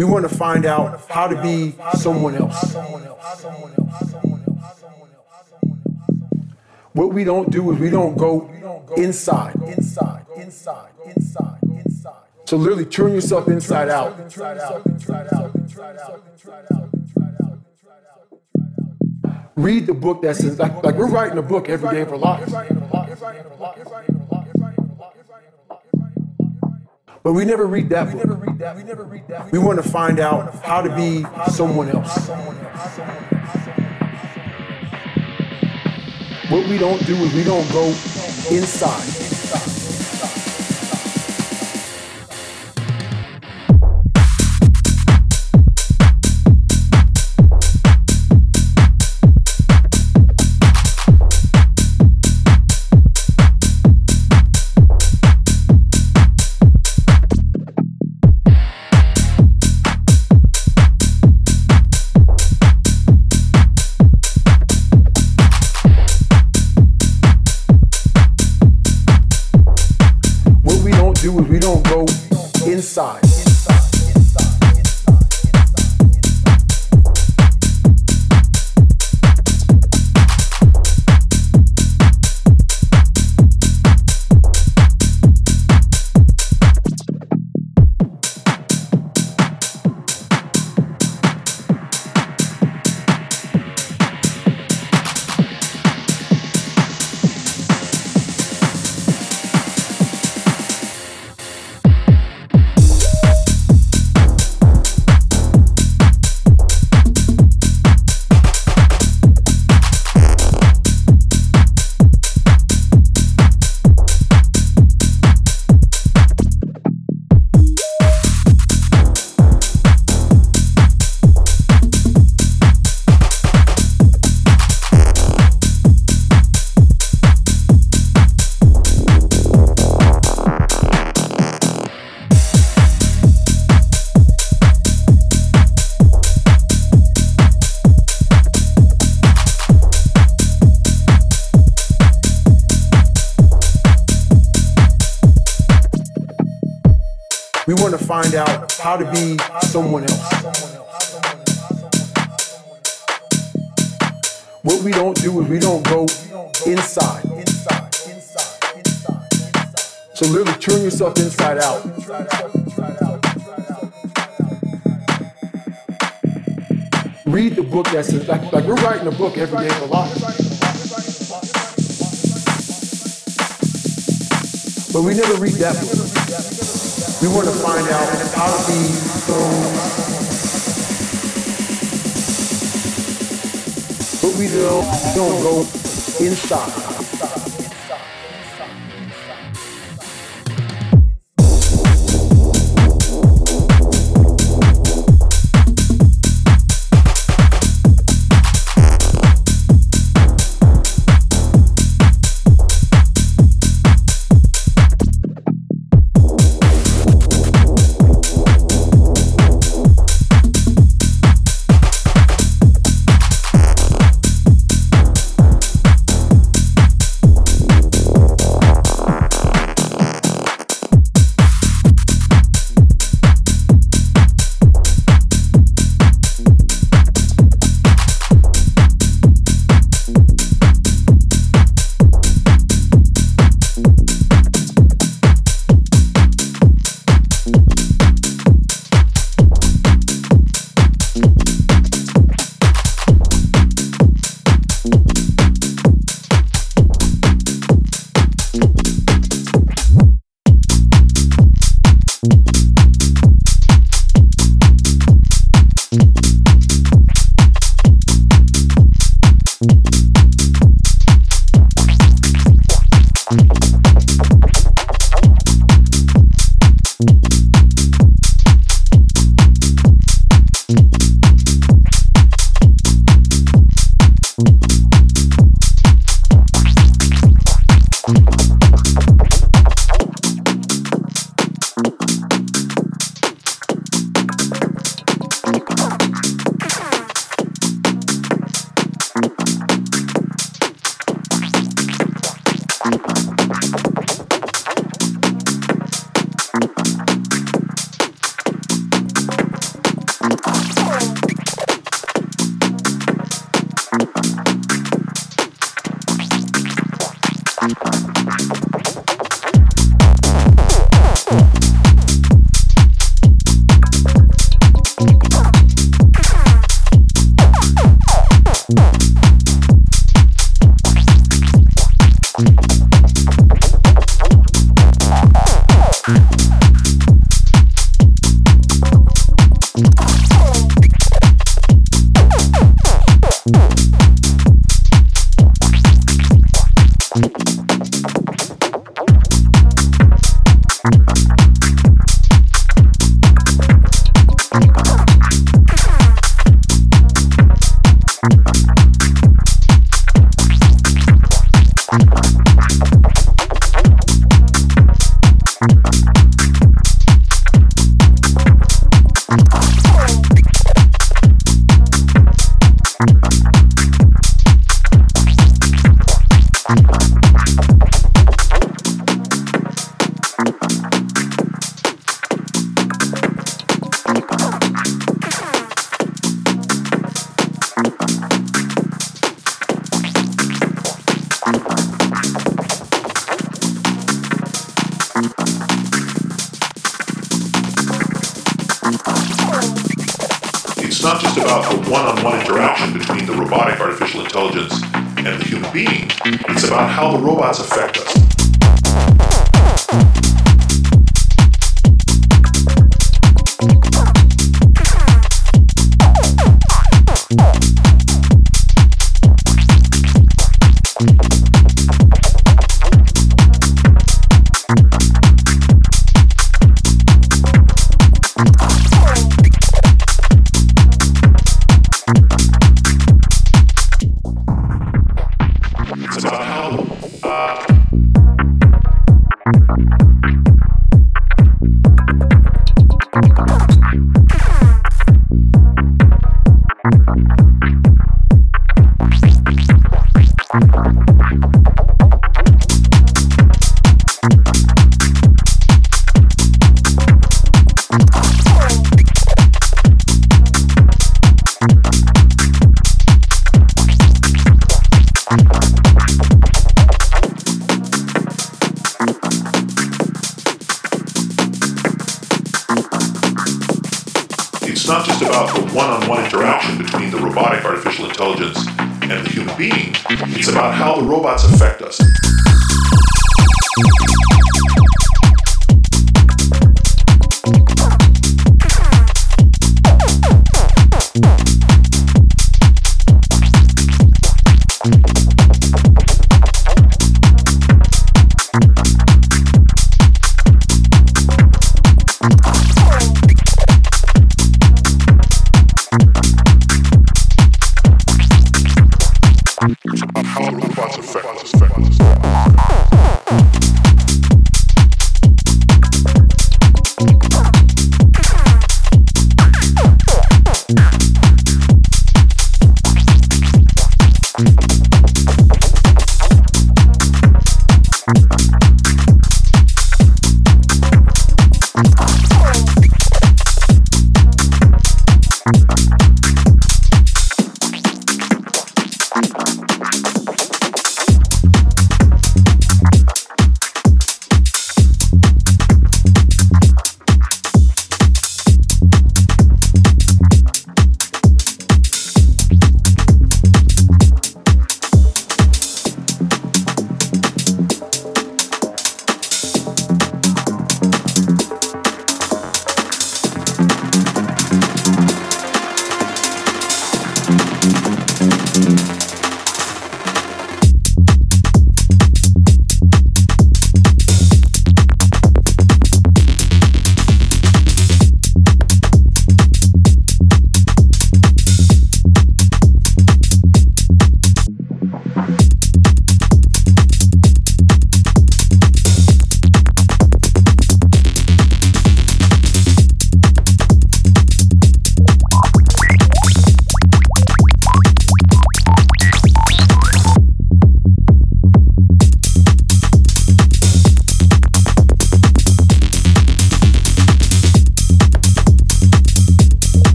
We want to find out how to be someone else. What we don't do is we don't go inside. Inside, inside, inside, inside. So literally turn yourself inside out. Read the book that's like, like we're writing a book every day for life. But we never read that We book. We want to find out how to be someone else. What we don't do is we don't go inside. Find out how to be someone else. What we don't do is we don't go inside. So literally turn yourself inside out. Read the book that's in, like, like we're writing a book every day for life. But we never read that book. We want to find out how to be so. But we don't, don't go inside.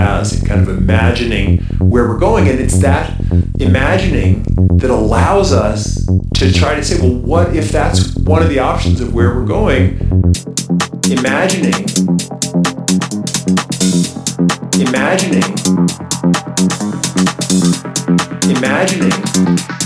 Has in kind of imagining where we're going. And it's that imagining that allows us to try to say, well, what if that's one of the options of where we're going? Imagining. Imagining. Imagining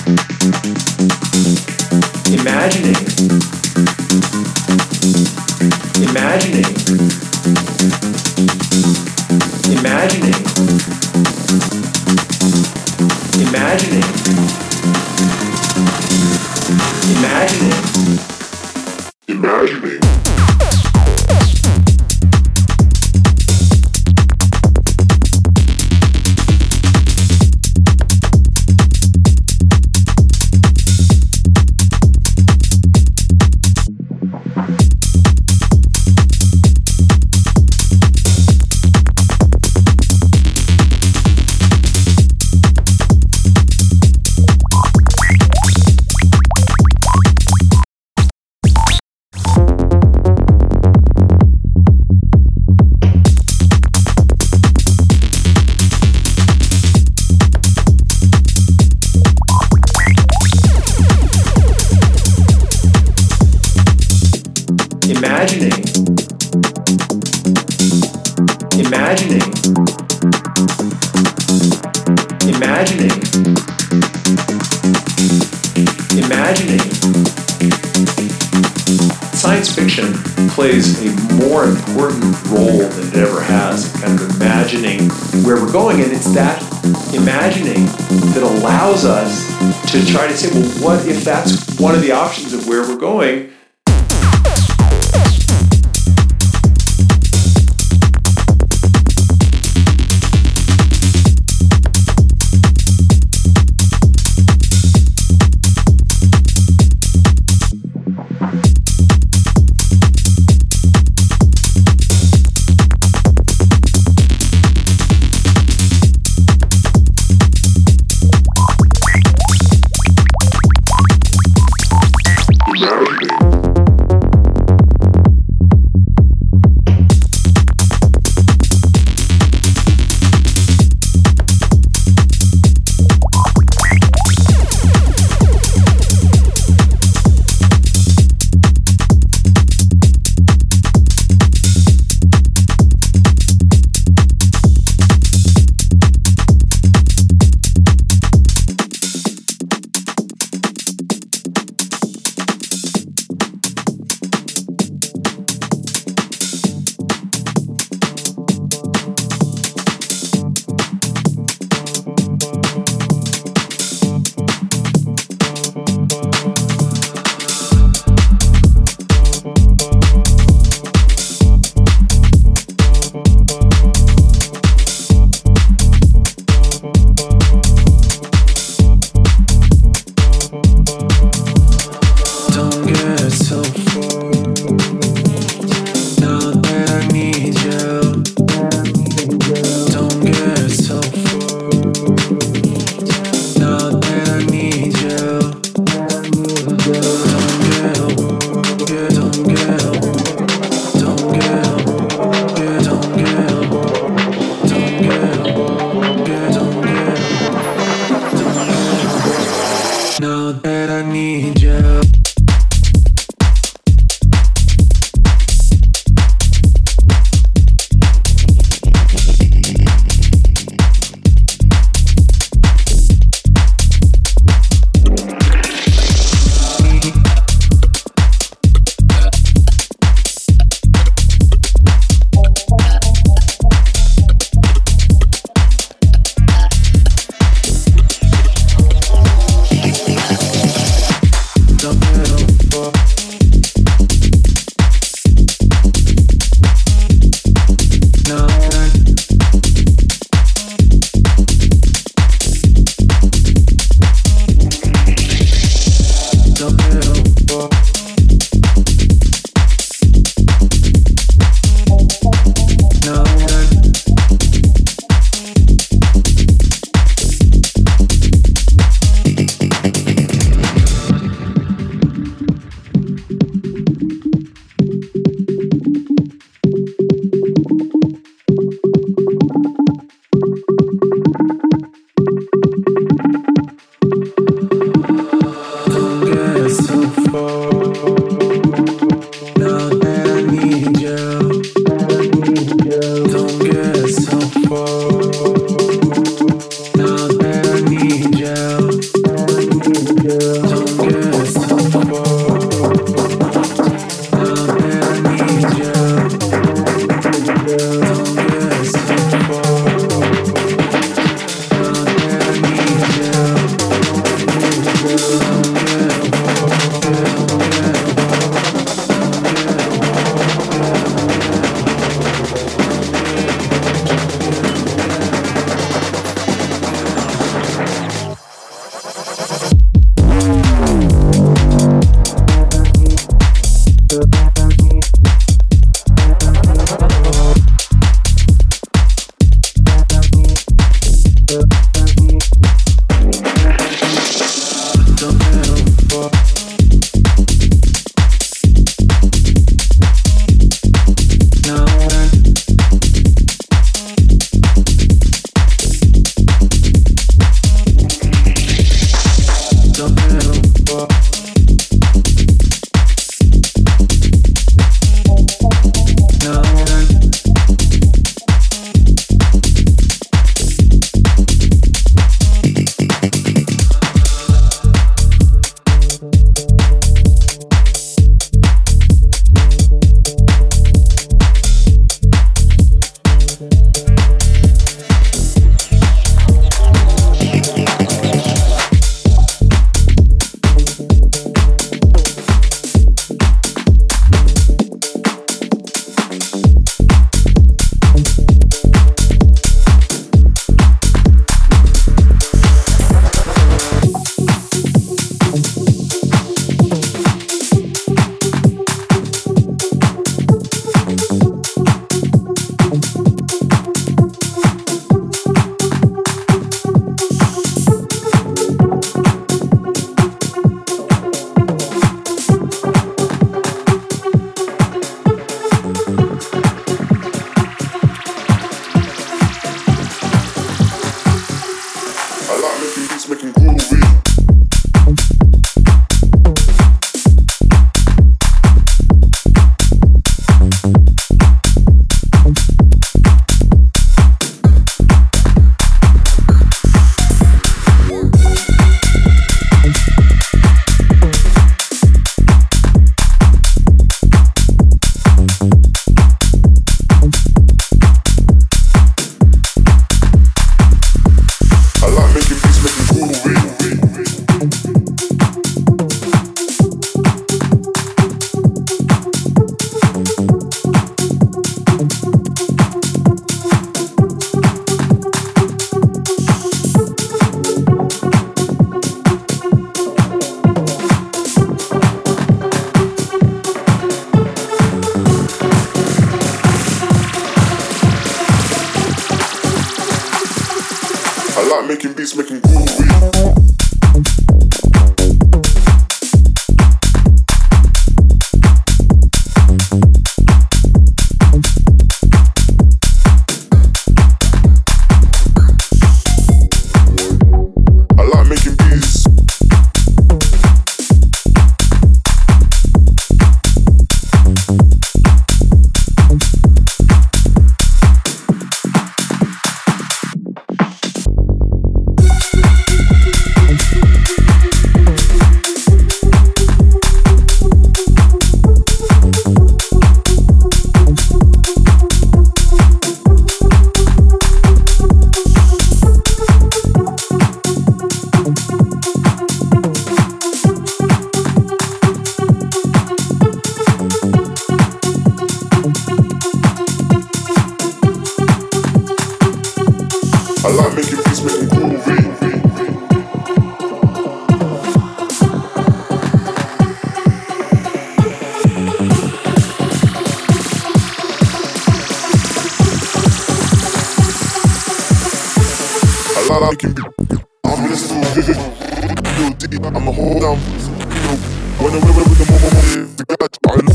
I'ma hold down for the When I'm with the moment, the God, I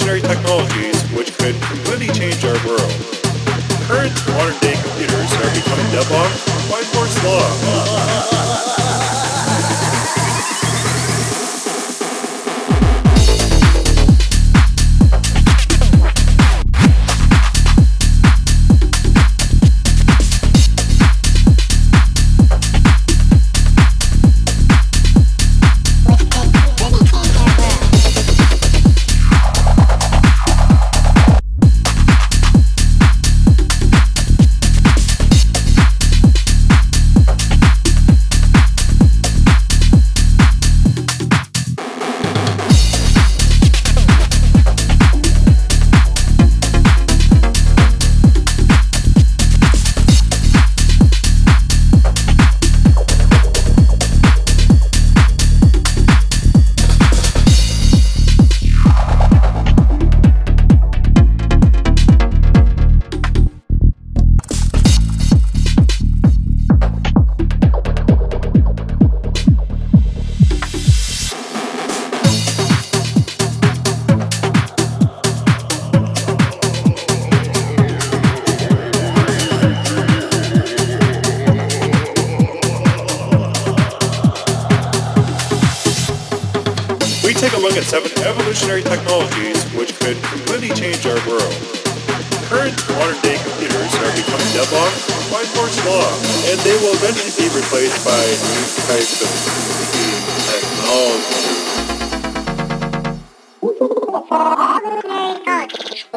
seven evolutionary technologies which could completely change our world. Current modern day computers are becoming deadlocked by Moore's Law.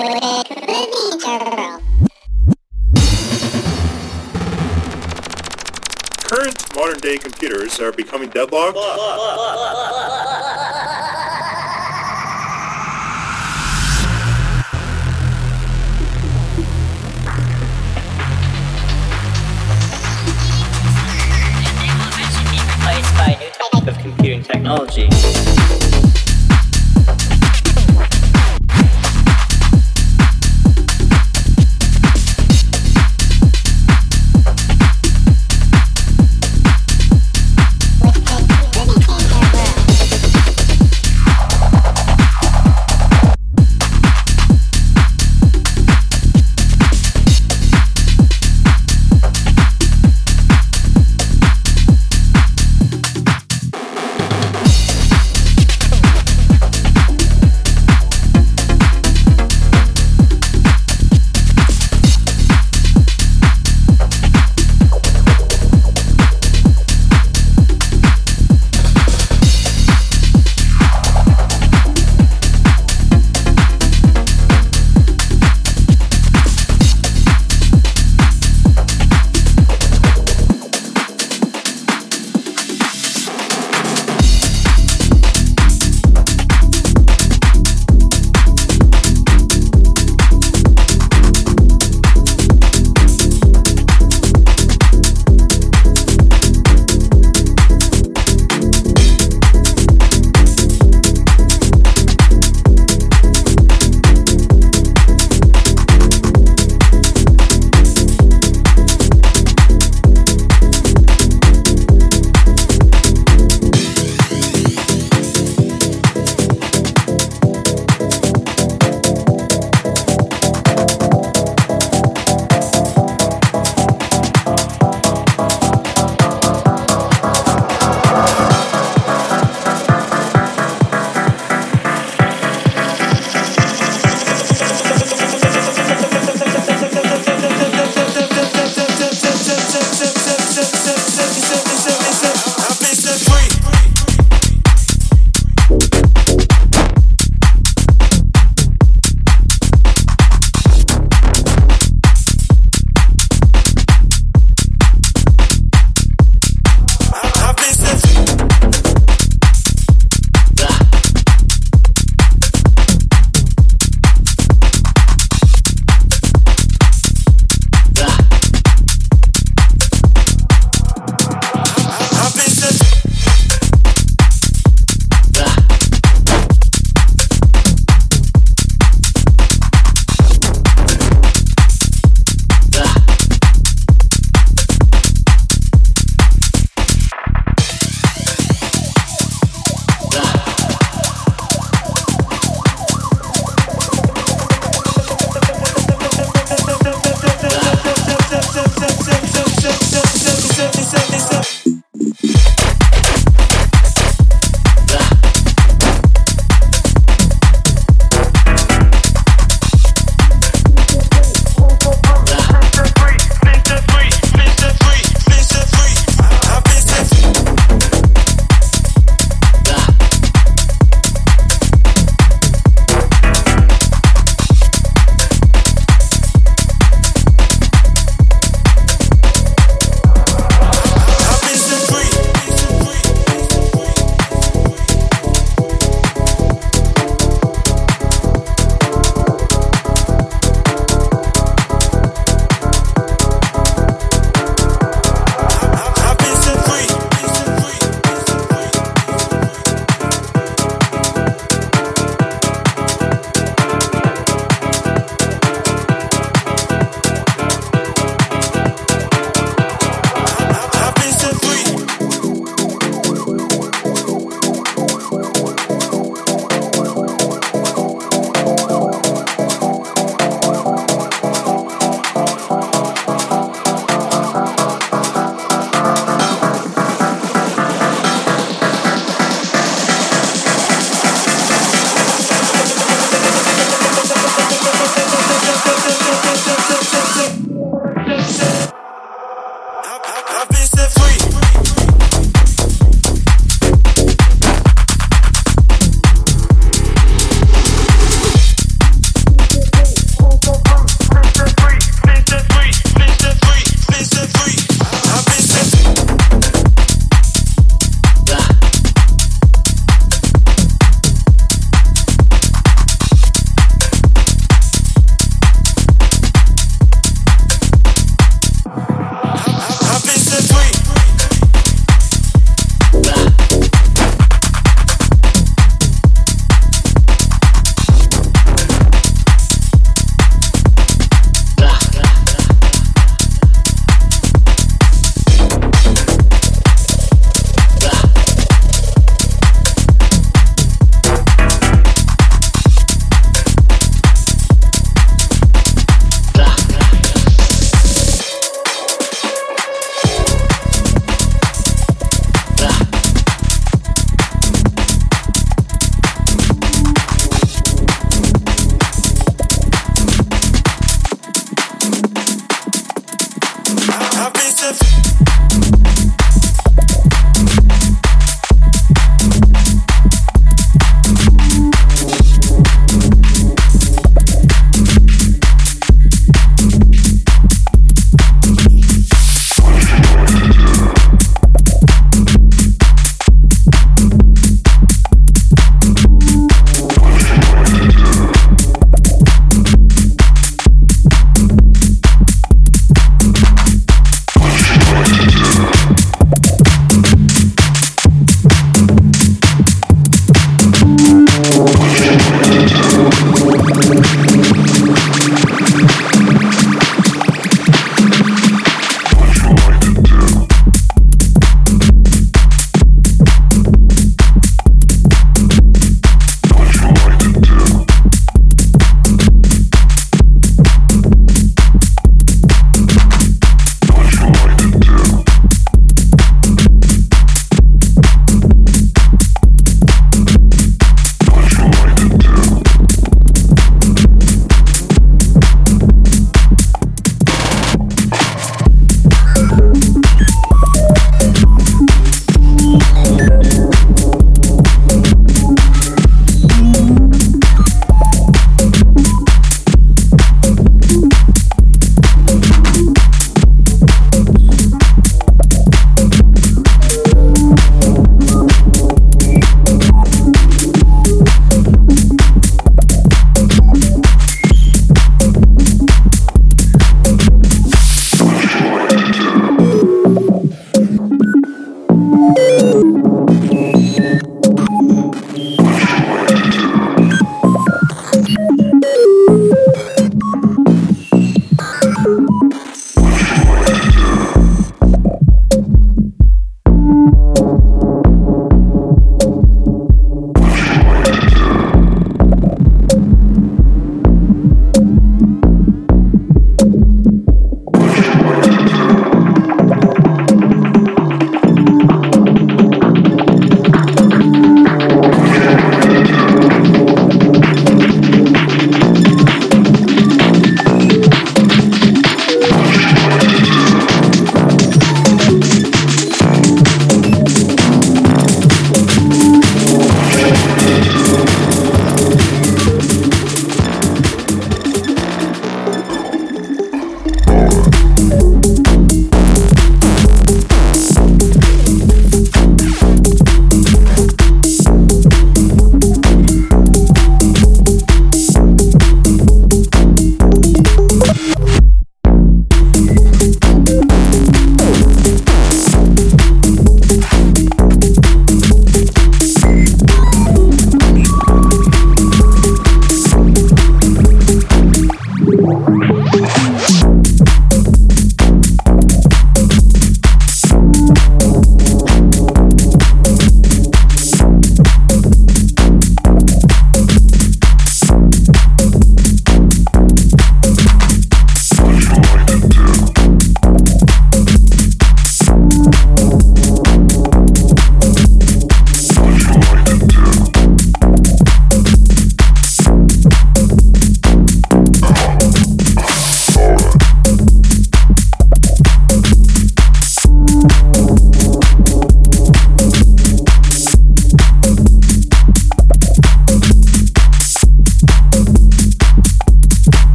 Current modern day computers are becoming deadlocked. of computing technology.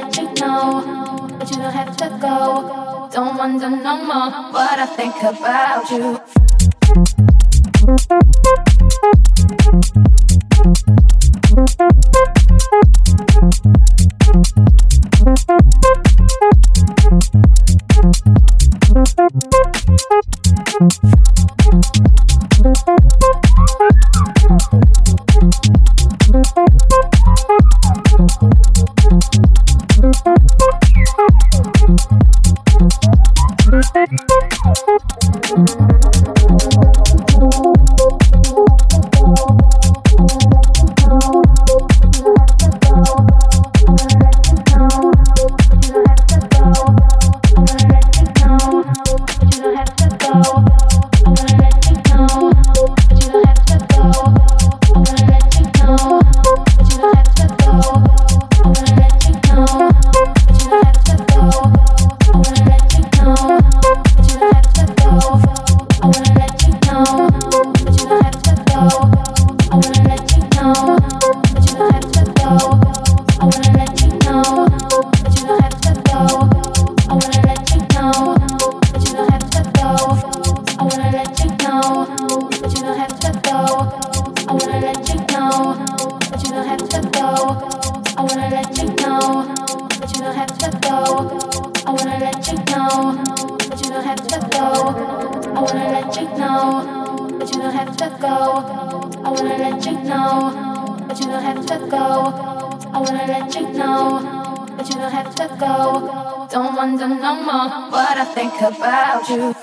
Let you know, but you don't have to go. Don't wonder no more what I think about you. Don't wonder no more what I think about you.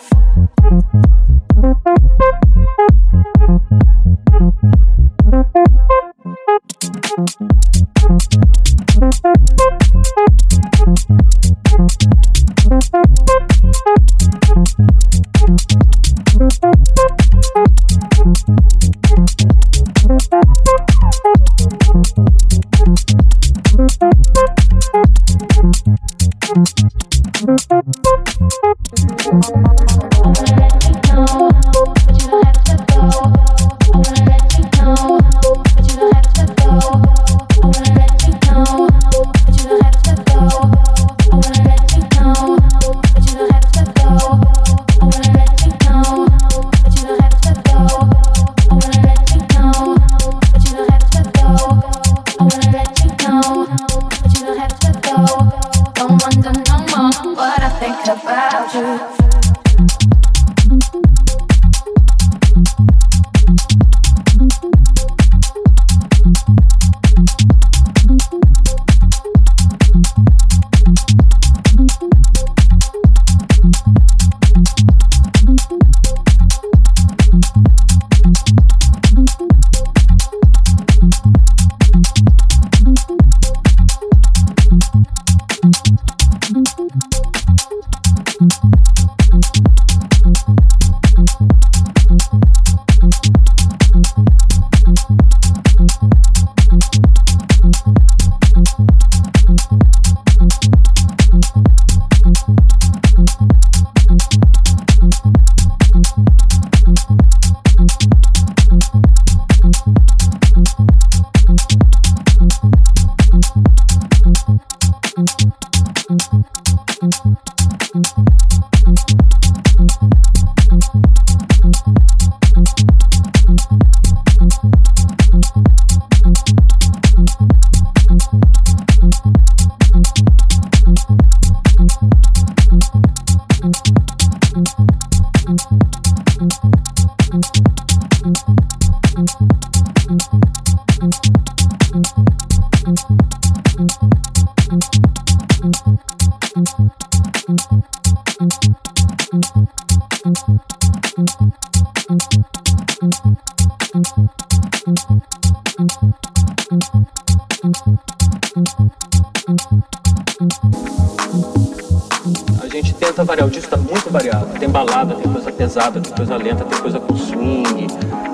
Pesada, tem coisa lenta, tem coisa com swing,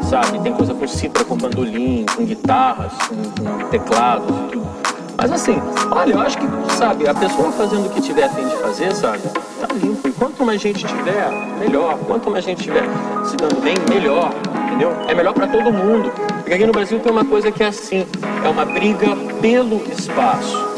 sabe? Tem coisa com citra, com bandolim, com guitarras, com, teclados tudo. Mas assim, olha, eu acho que, sabe, a pessoa fazendo o que tiver a fim de fazer, sabe, tá limpo. E quanto mais gente tiver, melhor. Quanto mais gente tiver se dando bem, melhor. Entendeu? É melhor para todo mundo. Porque aqui no Brasil tem uma coisa que é assim, é uma briga pelo espaço.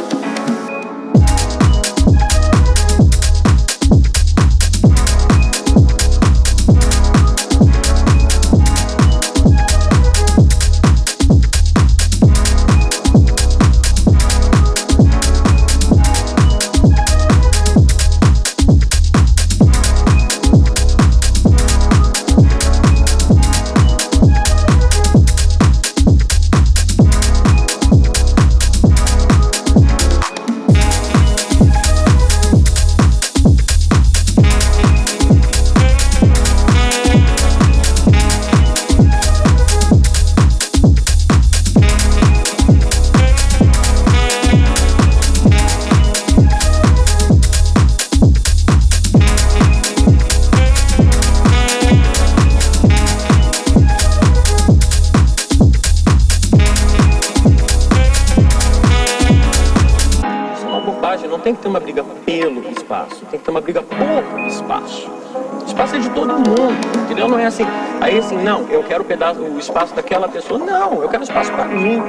Espaço daquela pessoa. Não, eu quero espaço para mim,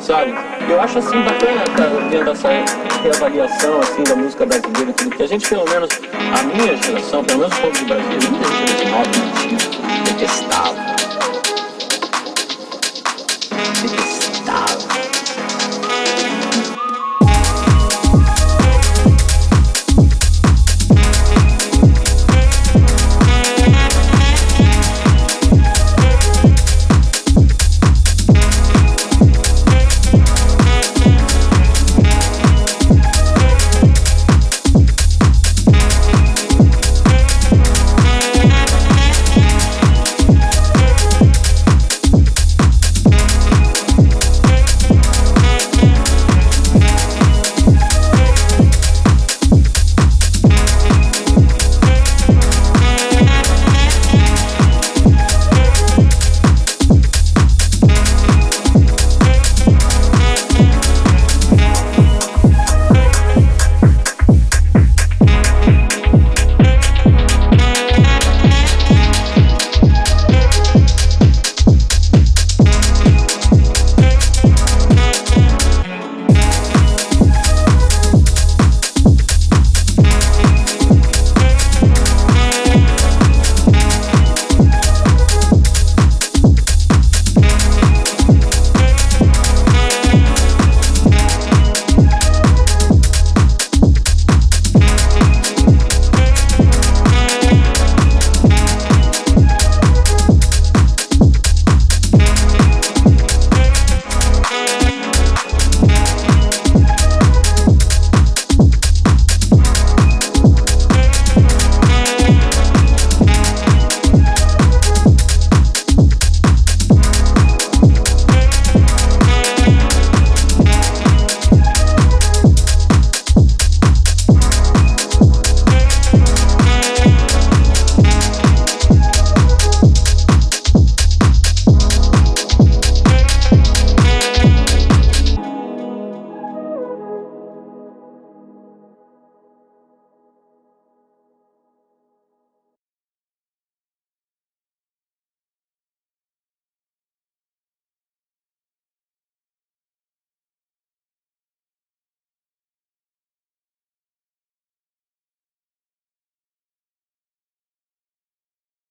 sabe? Eu acho assim bacana, cara, vendo essa reavaliação assim da música brasileira que a gente, pelo menos, a minha geração, pelo menos o povo do Brasil, gente nova, detestava